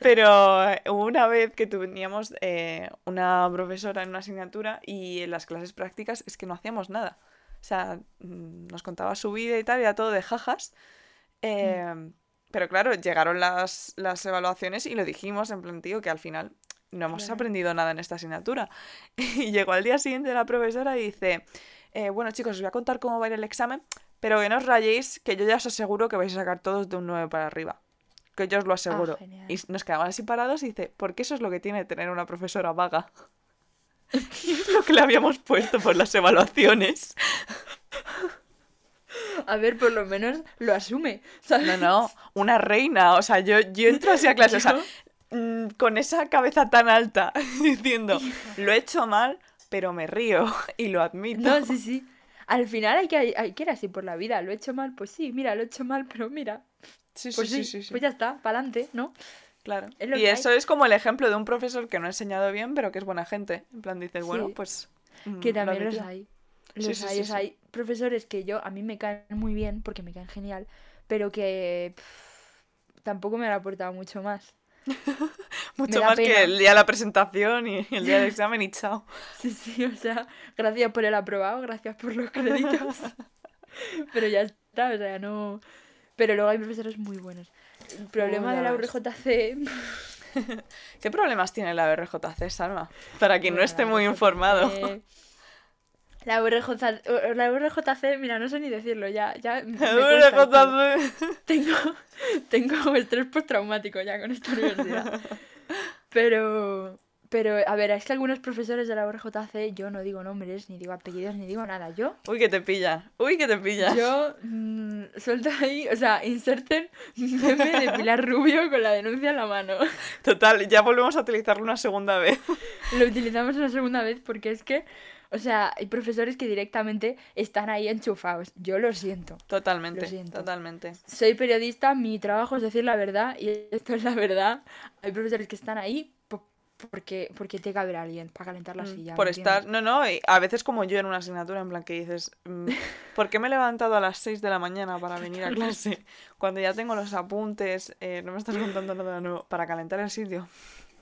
pero eh, una vez que teníamos eh, una profesora en una asignatura y en las clases prácticas es que no hacíamos nada. O sea, mm, nos contaba su vida y tal, era todo de jajas. Eh, Pero claro, llegaron las, las evaluaciones y lo dijimos en plan, tío, que al final no hemos Claro. aprendido nada en esta asignatura. Y llegó al día siguiente la profesora y dice, eh, bueno chicos, os voy a contar cómo va a ir el examen, pero que no os rayéis, que yo ya os aseguro que vais a sacar todos de un 9 para arriba. Que yo os lo aseguro. genial. y nos quedaban así parados y dice, porque eso es lo que tiene tener una profesora vaga. Es lo que le habíamos puesto por las evaluaciones. A ver, por lo menos lo asume. ¿sabes? No, no, una reina. O sea, yo, yo entro así a clase, o sea, mm, con esa cabeza tan alta, diciendo, lo he hecho mal, pero me río y lo admito. No, sí, sí. Al final hay que, hay que ir así por la vida. Lo he hecho mal, pues sí, mira, lo he hecho mal, pero mira. Sí, Pues sí, sí, sí, sí. pues ya está, para adelante, ¿no? Claro. es Y hay. eso es como el ejemplo de un profesor que no ha enseñado bien, pero que es buena gente. En plan, dices, bueno, pues. mm, Que lo también los hay. Los sí, hay, sí, profesores que yo, a mí me caen muy bien, porque me caen genial, pero que pff, tampoco me han aportado mucho más. Mucho más que el día de la presentación y el día del examen y chao. Sí, sí, o sea, gracias por el aprobado, gracias por los créditos. Pero ya está, o sea, no... Pero luego hay profesores muy buenos. El problema de la. URJC... ¿Qué problemas tiene la RJC, Salma? Para quien no esté la muy URJC informado. La, URJ, la URJC, mira, no sé ni decirlo, ya, ya me cuesta y todo. RJC. Tengo, tengo estrés postraumático ya con esta universidad. Pero, pero, a ver, es que algunos profesores de la URJC, yo no digo nombres, ni digo apellidos, ni digo nada. Yo, Uy, que te pilla. Uy, que te pilla. yo, mm, sueltan ahí, o sea, inserten meme de Pilar Rubio con la denuncia en la mano. Total, ya volvemos a utilizarlo una segunda vez. Lo utilizamos una segunda vez porque es que, o sea, hay profesores que directamente están ahí enchufados. Yo lo siento. Totalmente, Lo siento. totalmente. Soy periodista, mi trabajo es decir la verdad y esto es la verdad. Hay profesores que están ahí porque, porque tiene que haber alguien para calentar la Mm, silla. Por ¿me estar, entiendes? no, no, y a veces como yo en una asignatura, en plan que dices, mm, ¿por qué me he levantado a las 6 de la mañana para venir a clase? Cuando ya tengo los apuntes, eh, no me estás contando nada nuevo para calentar el sitio.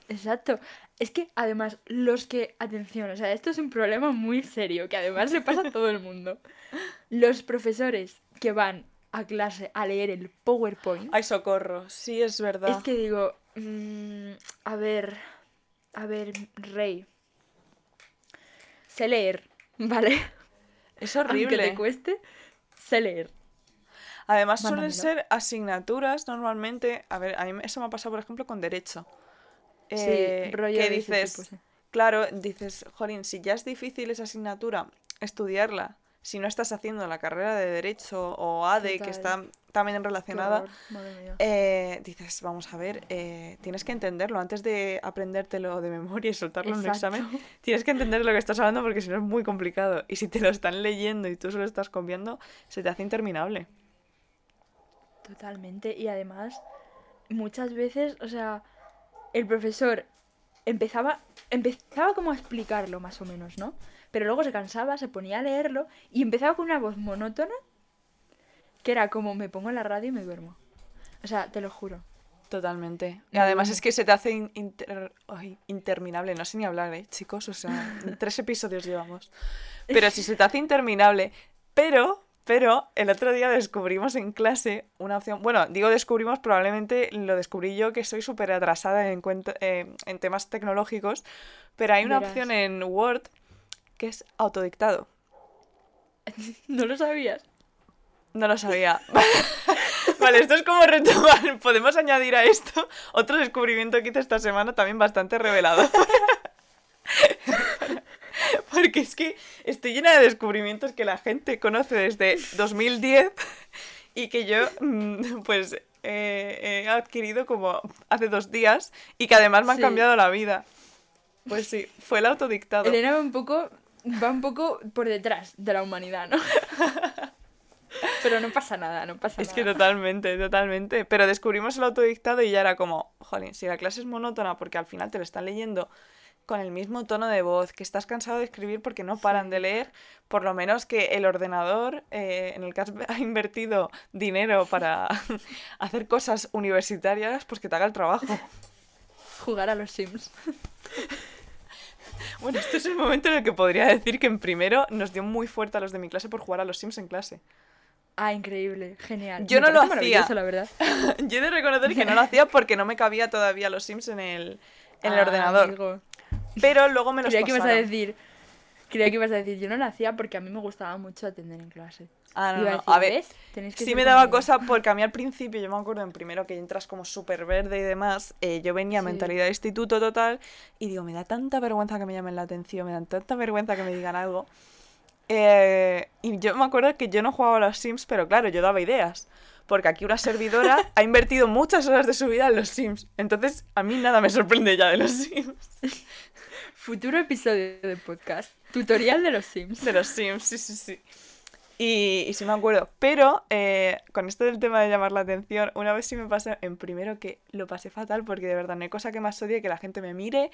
Exacto. Es que además, los que, atención, o sea, esto es un problema muy serio que además le pasa a todo el mundo. Los profesores que van a clase a leer el PowerPoint, Ay, socorro, sí es verdad. es que digo, mm, a ver, a ver, Rey, sé leer, ¿vale? Es Aunque horrible. te cueste, sé leer. Además suelen ser asignaturas normalmente, a ver, a mí eso me ha pasado por ejemplo con derecho. Eh, sí, rollo que de dices, tipo, sí. claro, dices, jolín, si ya es difícil esa asignatura estudiarla, si no estás haciendo la carrera de derecho o ADE, que está también relacionada, eh, dices, vamos a ver, eh, tienes que entenderlo antes de aprendértelo de memoria y soltarlo en un examen. Tienes que entender lo que estás hablando porque si no es muy complicado. Y si te lo están leyendo y tú solo estás copiando, se te hace interminable. Totalmente. Y además, muchas veces, o sea, el profesor empezaba, empezaba como a explicarlo más o menos, ¿no? Pero luego se cansaba, se ponía a leerlo y empezaba con una voz monótona que era como me pongo en la radio y me duermo. O sea, te lo juro. Totalmente. Y No, además es que se te hace in- inter- ay, interminable. No sé ni hablar, ¿eh, chicos? O sea, tres episodios llevamos. Pero si se te hace interminable. Pero, pero, el otro día descubrimos en clase una opción. Bueno, digo descubrimos, probablemente lo descubrí yo que soy súper atrasada en, eh, en temas tecnológicos. Pero hay una Verás. opción en Word que es autodictado. ¿No lo sabías? No lo sabía. Vale, esto es como retomar. Podemos añadir a esto otro descubrimiento que hice esta semana también bastante revelador. Porque es que estoy llena de descubrimientos que la gente conoce desde 2010 y que yo, mm, pues, eh, he adquirido como hace dos días y que además me han Sí. cambiado la vida. Pues sí, fue el autodictado. Elena un poco, va un poco por detrás de la humanidad, ¿no? Pero no pasa nada, no pasa Es que nada. totalmente, totalmente. Pero descubrimos el autodictado y ya era como, jolín, si la clase es monótona porque al final te lo están leyendo con el mismo tono de voz, que estás cansado de escribir porque no paran de leer, por lo menos que el ordenador, eh, en el que has ha invertido dinero para hacer cosas universitarias, pues que te haga el trabajo. Jugar a los Sims. Bueno, este es el momento en el que podría decir que en primero nos dio muy fuerte a los de mi clase por jugar a los Sims en clase. Ah, increíble, genial. Yo Me no lo hacía. maravilloso, la verdad. Yo he de reconocer que no lo hacía porque no me cabía todavía los Sims en el, en el ordenador. amigo. Pero luego me los Creía que ibas a decir. Creía que ibas a decir, yo no lo hacía porque a mí me gustaba mucho atender en clase. Ah, no, a no. decir, A ver, que sí me daba como yo". cosa porque a mí al principio, yo me acuerdo en primero que entras como súper verde y demás, eh, yo venía Sí. mentalidad de instituto total y digo, me da tanta vergüenza que me llamen la atención, me da tanta vergüenza que me digan algo. Eh, y yo me acuerdo que yo no jugaba a los Sims, pero claro, yo daba ideas. Porque aquí una servidora ha invertido muchas horas de su vida en los Sims. Entonces, a mí nada me sorprende ya de los Sims. Futuro episodio de podcast. Tutorial de los Sims. De los Sims, sí, sí, sí. Y, y sí me acuerdo. Pero eh, con esto del tema de llamar la atención, una vez sí me pasó en primero que lo pasé fatal porque de verdad no hay cosa que más odie que la gente me mire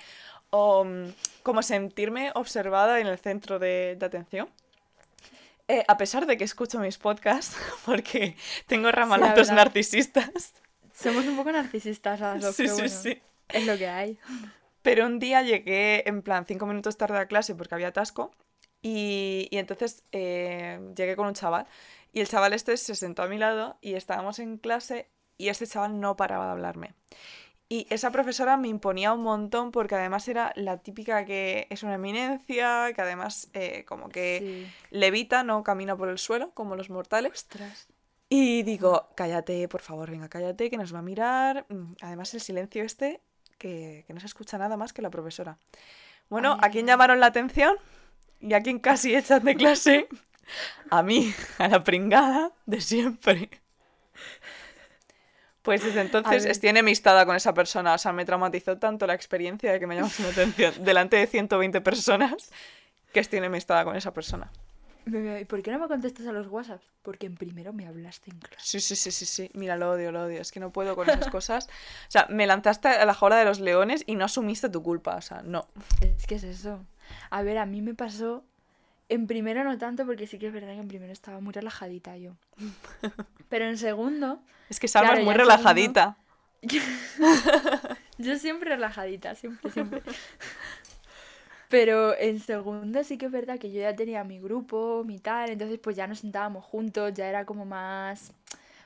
o mm, como sentirme observada en el centro de, de atención. Eh, a pesar de que escucho mis podcasts, porque tengo ramalatos narcisistas. Somos un poco narcisistas dos, Sí, sí, bueno, sí. Es lo que hay. Pero un día llegué en plan cinco minutos tarde a clase porque había atasco y, y entonces eh, llegué con un chaval y el chaval este se sentó a mi lado y estábamos en clase y este chaval no paraba de hablarme. Y esa profesora me imponía un montón porque además era la típica que es una eminencia, que además eh, como que Sí. levita, no camina por el suelo como los mortales. Ostras. Y digo, cállate, por favor, venga, cállate, que nos va a mirar. Mm, Además, el silencio este, que, que no se escucha nada más que la profesora. Bueno, Ay, ¿a quién llamaron la atención? Y a quién casi echan de clase. a mí, a la pringada de siempre. Pues desde entonces estoy enemistada con esa persona. O sea, me traumatizó tanto la experiencia de que me llamas la atención delante de 120 personas que estoy enemistada con esa persona. ¿Y por qué no me contestas a los WhatsApps? Porque en primero me hablaste en clase. Sí, sí, sí, sí, sí. Mira, lo odio, lo odio. Es que no puedo con esas cosas. O sea, me lanzaste a la jaula de los leones y no asumiste tu culpa. O sea, no. Es que es eso. A ver, a mí me pasó. En primero no tanto, porque sí que es verdad que en primero estaba muy relajadita yo. Pero en segundo, Es que Salma Claro, es muy en segundo- relajadita. yo siempre relajadita, siempre, siempre. Pero en segundo sí que es verdad que yo ya tenía mi grupo, mi tal, entonces pues ya nos sentábamos juntos, ya era como más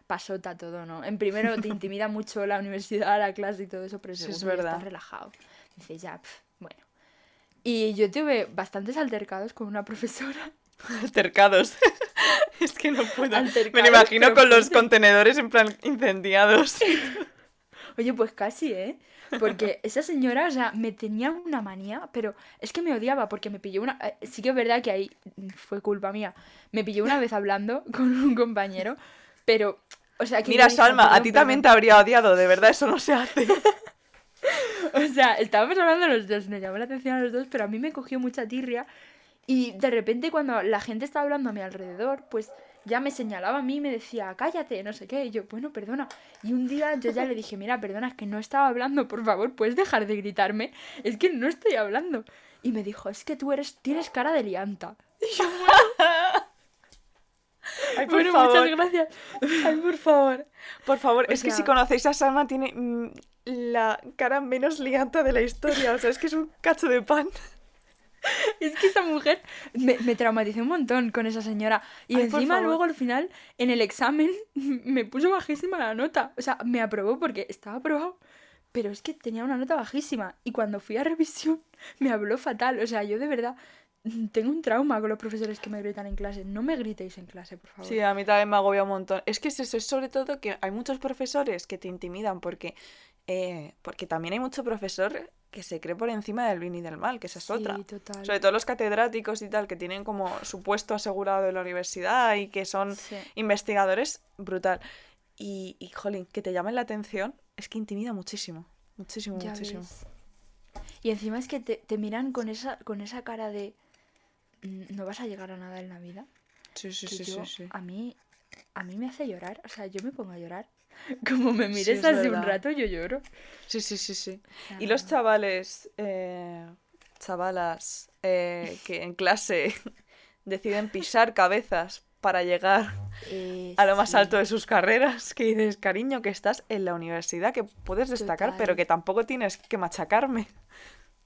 pasota todo, ¿no? En primero te intimida mucho la universidad, la clase y todo eso, pero en Sí, es segundo verdad. estás relajado. Dices, ya, pf, bueno. Y yo tuve bastantes altercados con una profesora. Altercados. es que no puedo. me Altercados, lo imagino con los contenedores en plan incendiados. Oye, pues casi, ¿eh? Porque esa señora, o sea, me tenía una manía, pero es que me odiaba porque me pilló una... eh, Sí que es verdad que ahí fue culpa mía. Me pilló una vez hablando con un compañero, pero... O sea, que Mira, Salma, a "Perdón, ti también te perdón". habría odiado. De verdad, eso no se hace. O sea, estábamos hablando los dos, nos llamó la atención a los dos, pero a mí me cogió mucha tirria. Y de repente cuando la gente estaba hablando a mi alrededor, pues ya me señalaba a mí y me decía, cállate, no sé qué. Y yo, bueno, perdona. Y un día yo ya le dije, mira, perdona, es que no estaba hablando, por favor, ¿puedes dejar de gritarme? Es que no estoy hablando. Y me dijo, es que tú eres, tienes cara de lianta. Y yo, Ay, por bueno, favor. muchas gracias. Ay, por favor. Por favor, O es que si conocéis a Salma, tiene mm, la cara menos lianta de la historia. O sea, es que es un cacho de pan. Es que esa mujer me, me traumatizó un montón con esa señora. Y Ay, encima luego al final, en el examen, me puso bajísima la nota. O sea, me aprobó porque estaba aprobado. Pero es que tenía una nota bajísima. Y cuando fui a revisión, me habló fatal. O sea, yo de verdad mm, tengo un trauma con los profesores que me gritan en clase. No me gritéis en clase, por favor. Sí, a mí también me agobia un montón. Es que es eso, es sobre todo que hay muchos profesores que te intimidan porque, eh, porque también hay mucho profesor que se cree por encima del bien y del mal, que esa es Sí, otra. total. Sobre todo los catedráticos y tal, que tienen como su puesto asegurado en la universidad y que son Sí. investigadores, brutal. Y, y, jolín, que te llamen la atención es que intimida muchísimo. Muchísimo, Ya muchísimo. ves. Y encima es que te, te miran con esa, con esa cara de "Mm, no vas a llegar a nada en la vida. Sí, sí, que sí, yo, sí, sí. a mí, a mí me hace llorar. O sea, yo me pongo a llorar. Como me mires es hace un rato, yo lloro. Sí, sí, sí, sí. Y los sea, chavales, eh, chavalas, eh, que en clase deciden pisar cabezas para llegar eh, a lo más sí, alto de sus carreras, que dices, cariño, que estás en la universidad, que puedes destacar, pero que tampoco tienes que machacarme.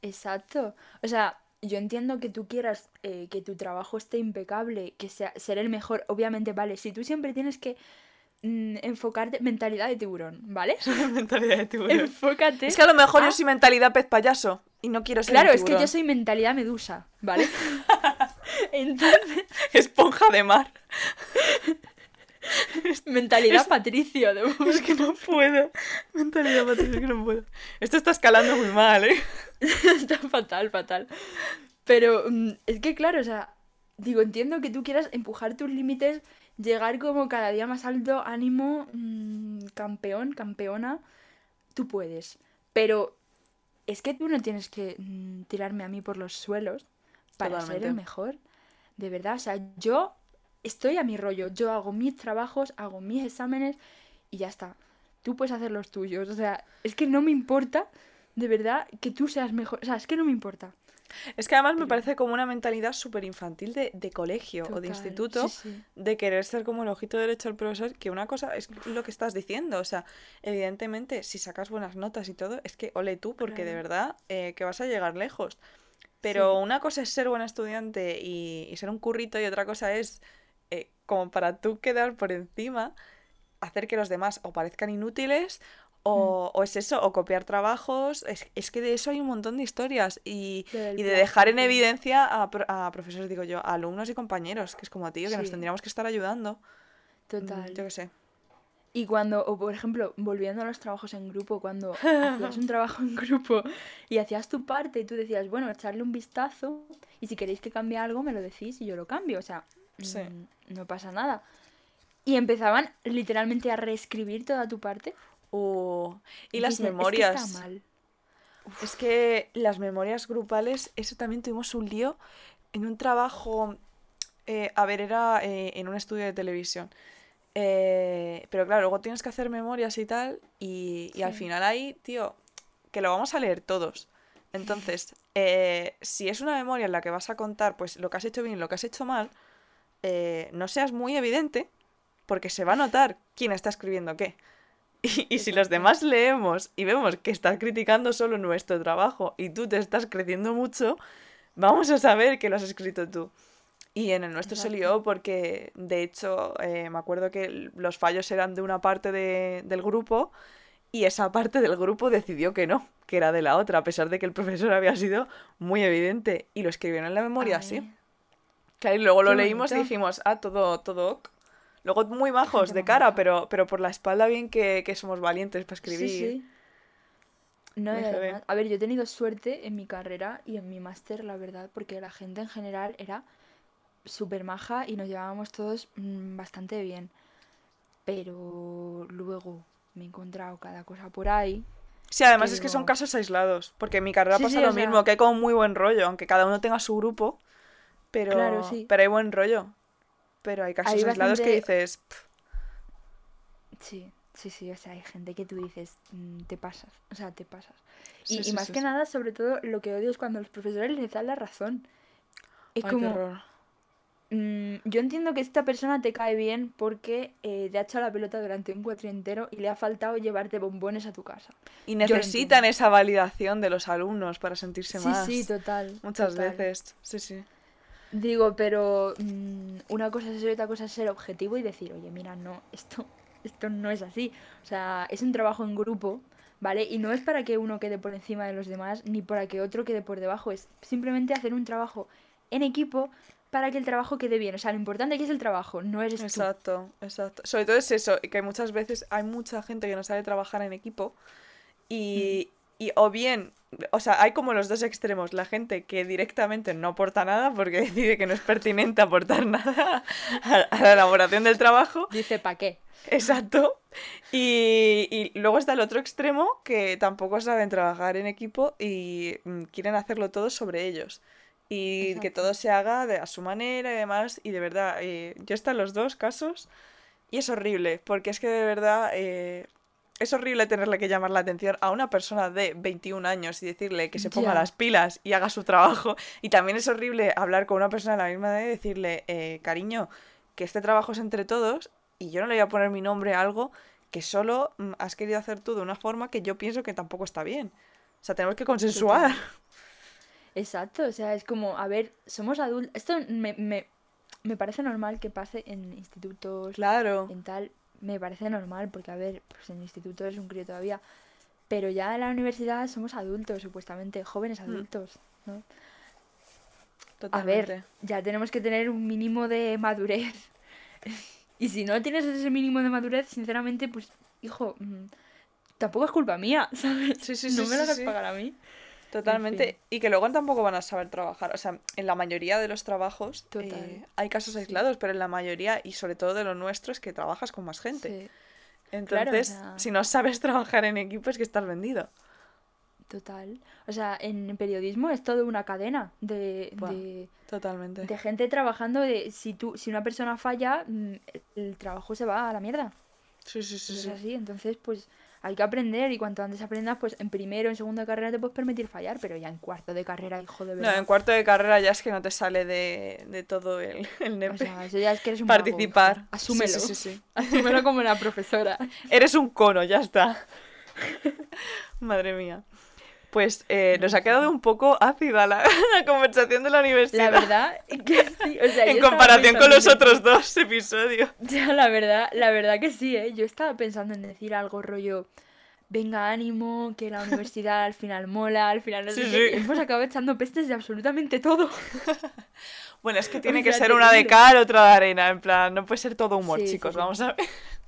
Exacto. O sea, yo entiendo que tú quieras eh, que tu trabajo esté impecable, que sea ser el mejor. Obviamente, vale. Si tú siempre tienes que mm, enfocarte, mentalidad de tiburón, ¿vale? mentalidad de tiburón. Enfócate. Es que a lo mejor a- yo soy mentalidad pez payaso y no quiero ser un Claro, es que yo soy mentalidad medusa, ¿vale? Entonces, esponja de mar. mentalidad patricio. De... Es que no puedo. Mentalidad patricia, es que no puedo. Esto está escalando muy mal, ¿eh? Está fatal, fatal. Pero mm, es que, claro, o sea, digo, entiendo que tú quieras empujar tus límites, llegar como cada día más alto, ánimo, mm, campeón, campeona, tú puedes. Pero es que tú no tienes que mm, tirarme a mí por los suelos para ser el mejor. De verdad, o sea, yo estoy a mi rollo, yo hago mis trabajos, hago mis exámenes y ya está. Tú puedes hacer los tuyos, o sea, es que no me importa, de verdad, que tú seas mejor, o sea, es que no me importa. Es que además me parece como una mentalidad súper infantil de, de colegio o de instituto, sí, sí. de querer ser como el ojito derecho del profesor, que una cosa es lo que estás diciendo, o sea, evidentemente si sacas buenas notas y todo, es que ole tú, porque de verdad eh, que vas a llegar lejos. Pero Sí. una cosa es ser buen estudiante y, y ser un currito y otra cosa es, eh, como para tú quedar por encima, hacer que los demás o parezcan inútiles o, Mm. o es eso, o copiar trabajos. Es, es que de eso hay un montón de historias y, y de dejar en evidencia a, a profesores, digo yo, a alumnos y compañeros, que es como, tío, que nos tendríamos que estar ayudando. Mm, Total. Yo qué sé. Y cuando, o por ejemplo, volviendo a los trabajos en grupo, cuando hacías un trabajo en grupo y hacías tu parte y tú decías, bueno, echarle un vistazo y si queréis que cambie algo me lo decís y yo lo cambio. O sea, Sí. mm, no pasa nada. Y empezaban literalmente a reescribir toda tu parte. Uh, y las dices, "Es que memorias. está mal. Es que las memorias grupales, eso también tuvimos un lío en un trabajo. eh, a ver, era eh, en un estudio de televisión. Eh, pero claro, luego tienes que hacer memorias y tal. Y, y al final ahí, tío, que lo vamos a leer todos. Entonces, eh, si es una memoria en la que vas a contar, pues lo que has hecho bien y lo que has hecho mal, eh, no seas muy evidente, porque se va a notar quién está escribiendo qué. Y, y si los demás leemos y vemos que estás criticando solo nuestro trabajo y tú te estás creciendo mucho, vamos a saber que lo has escrito tú. Y en el nuestro se Exacto. lió porque, de hecho, eh, me acuerdo que los fallos eran de una parte de- del grupo y esa parte del grupo decidió que no, que era de la otra, a pesar de que el profesor había sido muy evidente y lo escribieron en la memoria así. Claro, y luego lo Qué leímos y dijimos, ah, todo, todo ok. Luego muy majos de cara, pero, pero por la espalda bien que, que somos valientes para escribir. Sí, sí. No, además- a ver, yo he tenido suerte en mi carrera y en mi máster, la verdad, porque la gente en general era súper maja y nos llevábamos todos mm, bastante bien. Pero luego me he encontrado cada cosa por ahí. Sí, además que es que son casos aislados, porque en mi carrera Sí, pasa sí, lo sea- mismo, que hay como muy buen rollo, aunque cada uno tenga su grupo, pero, Claro, sí. pero hay buen rollo. Pero hay casos Hay aislados que bastante- dices, "Pf, Sí, sí, sí, o sea, hay gente que tú dices, mm, te pasas, o sea, te pasas. Sí, Y, y sí, más sí, que sí. nada, sobre todo, lo que odio es cuando los profesores les dan la razón. Es ay, como, horror". Mm, yo entiendo que esta persona te cae bien porque eh, te ha echado la pelota durante un cuatri entero y le ha faltado llevarte bombones a tu casa. Y necesitan esa validación de los alumnos para sentirse Sí, más. sí, total. Muchas total. veces, sí, sí. Digo, pero mm, una cosa es ser otra cosa es ser objetivo y decir, oye, mira, no, esto, esto no es así. O sea, es un trabajo en grupo, ¿vale? Y no es para que uno quede por encima de los demás ni para que otro quede por debajo. Es simplemente hacer un trabajo en equipo para que el trabajo quede bien. O sea, lo importante aquí es el trabajo, no eres tú. Exacto, exacto. Sobre todo es eso, que muchas veces hay mucha gente que no sabe trabajar en equipo y, Mm. y o bien, o sea, hay como los dos extremos, la gente que directamente no aporta nada porque decide que no es pertinente aportar nada a, a la elaboración del trabajo, Dice, ¿para qué? exacto, y, y luego está el otro extremo que tampoco saben trabajar en equipo y mm, quieren hacerlo todo sobre ellos. Y que Exacto. todo se haga de, a su manera y demás. Y de verdad, eh, yo he estado en los dos casos y es horrible, porque es que de verdad eh, es horrible tenerle que llamar la atención a una persona de 21 años y decirle que se ponga las pilas y haga su trabajo. Y también es horrible hablar con una persona de la misma edad y decirle, eh, cariño, que este trabajo es entre todos y yo no le voy a poner mi nombre a algo que solo mm, has querido hacer tú de una forma que yo pienso que tampoco está bien. O sea, tenemos que consensuar. Exacto, o sea, es como, a ver, somos adultos. Esto me, me, me parece normal que pase en institutos, Claro. en tal. Me parece normal, porque, a ver, pues en instituto es un crío todavía. Pero ya en la universidad somos adultos, supuestamente, jóvenes Mm. adultos, ¿no? A Totalmente. ver, ya tenemos que tener un mínimo de madurez. Y si no tienes ese mínimo de madurez, sinceramente, pues, hijo, mm, tampoco es culpa mía, ¿sabes? Sí, sí, no sí, me lo hagas pagar a mí. Totalmente. fin. Y que luego tampoco van a saber trabajar. O sea, en la mayoría de los trabajos eh, hay casos Sí. aislados, pero en la mayoría, y sobre todo de lo nuestro, es que trabajas con más gente. Sí, Entonces, sea- si no sabes trabajar en equipo, es que estás vendido. total. O sea, en periodismo es todo una cadena de, Buah. de, Totalmente. de gente trabajando de si tú, si una persona falla, mm, el trabajo se va a la mierda. Sí, sí, sí, es sí. así, entonces pues hay que aprender y cuanto antes aprendas, pues en primero, en segundo de carrera te puedes permitir fallar, pero ya en cuarto de carrera, hijo de No, en cuarto de carrera ya es que no te sale de, de todo el, el O nepe. sea, eso ya es que eres un mago. Participar. Asúmelo. Sí, sí, sí, sí. Asúmelo como la profesora. Eres un cono, ya está. Madre mía. Pues eh, nos ha quedado un poco ácida la, la conversación de la universidad. La verdad que sí. O sea, yo en comparación con los otros dos episodios. Ya, la verdad, la verdad que sí, ¿eh? Yo estaba pensando en decir algo rollo, venga, ánimo, que la universidad al final mola, al final no sé Sí, qué", sí. y hemos acabado echando pestes de absolutamente todo. Bueno, es que tiene O que ser una de cal, otra de arena. En plan, no puede ser todo humor, Sí, chicos. Vamos a ver.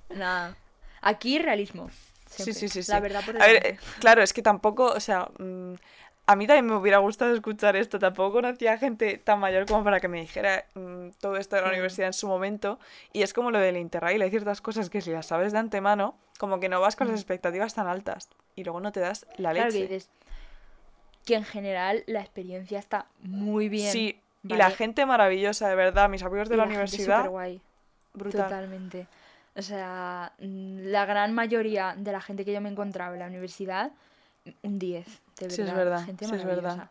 Nada. Aquí realismo. Sí, siempre. sí, sí, sí. La verdad por A ver, eh, claro, es que tampoco, o sea, mm, a mí también me hubiera gustado escuchar esto. Tampoco conocía gente tan mayor como para que me dijera mm, todo esto de la universidad en su momento. Y es como lo del Interrail. Hay ciertas cosas que si las sabes de antemano, como que no vas con las Mm. expectativas tan altas. Y luego no te das la Claro que leche. dices que en general la experiencia está muy bien. Sí, y la gente maravillosa, de verdad. Mis amigos de Y la, gente universidad, superguay, brutal. Totalmente. O sea, mm, la gran mayoría de la gente que yo me encontraba en la universidad, un 10, de verdad. Sí, es verdad, Gente sí, es verdad. maravillosa.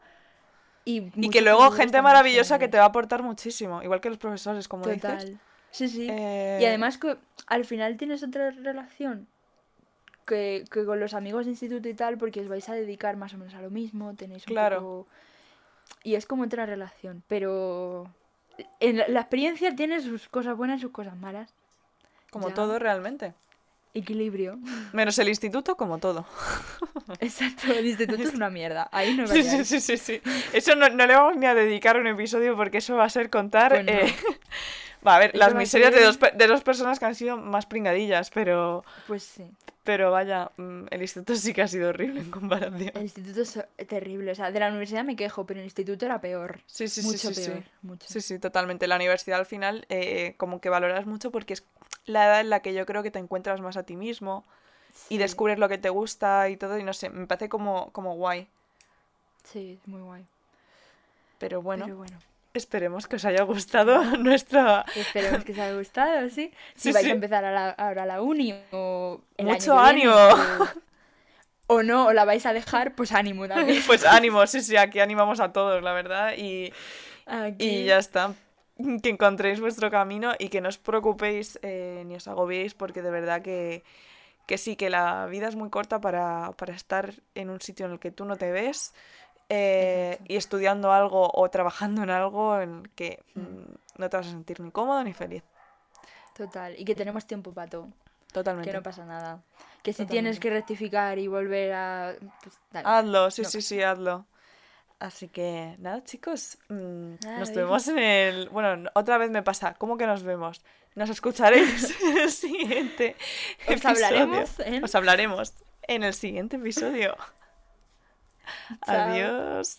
Y, que luego gente maravillosa que te va a aportar muchísimo. Igual que los profesores, como dices. Total. Sí, sí. Eh, Y además que al final tienes otra relación que, que con los amigos de instituto y tal, porque os vais a dedicar más o menos a lo mismo, tenéis un Claro. poco... Y es como otra relación, pero en la, la experiencia tiene sus cosas buenas y sus cosas malas. Como Ya. todo realmente. Equilibrio. Menos el instituto, como todo. Exacto, el instituto es una mierda. Ahí no Sí, sí, sí, sí, sí. Eso no, no le vamos ni a dedicar un episodio porque eso va a ser contar. Eh, Va, a ver, Eso las miserias de ser- dos, pe- de dos personas que han sido más pringadillas, pero, Pues sí. pero vaya, mm, el instituto sí que ha sido horrible en comparación. El instituto es terrible. O sea, de la universidad me quejo, pero el instituto era peor. Sí, sí, sí, mucho sí, sí. peor. Mucho. Sí, sí, totalmente. La universidad al final eh, como que valoras mucho porque es la edad en la que yo creo que te encuentras más a ti mismo y descubres lo que te gusta y todo y no sé, me parece como, como guay. Sí, es muy guay. Pero bueno, Pero bueno. esperemos que os haya gustado nuestra... Esperemos que os haya gustado, ¿sí? Si Sí, vais sí. a empezar a la- ahora la uni o el año Mucho que viene, ánimo. O, o no, o la vais a dejar, pues ánimo también. Pues ánimo, sí, sí, aquí animamos a todos, la verdad. Y, Aquí. y ya está. Que encontréis vuestro camino y que no os preocupéis eh, ni os agobiéis porque de verdad que, que sí, que la vida es muy corta para, para estar en un sitio en el que tú no te ves eh, y estudiando algo o trabajando en algo en el que Mm. mm, no te vas a sentir ni cómodo ni feliz. Total. Y que tenemos tiempo para todo. Totalmente. Que no pasa nada. Que si tienes que rectificar y volver a. Pues, dale. Hazlo, sí, No sí, sí, hazlo. Así que nada, chicos, mm, nos vemos en el... Bueno, no- otra vez me pasa, ¿cómo que nos vemos? Nos escucharéis en el siguiente Os episodio. hablaremos en- Os hablaremos en el siguiente episodio. Adiós.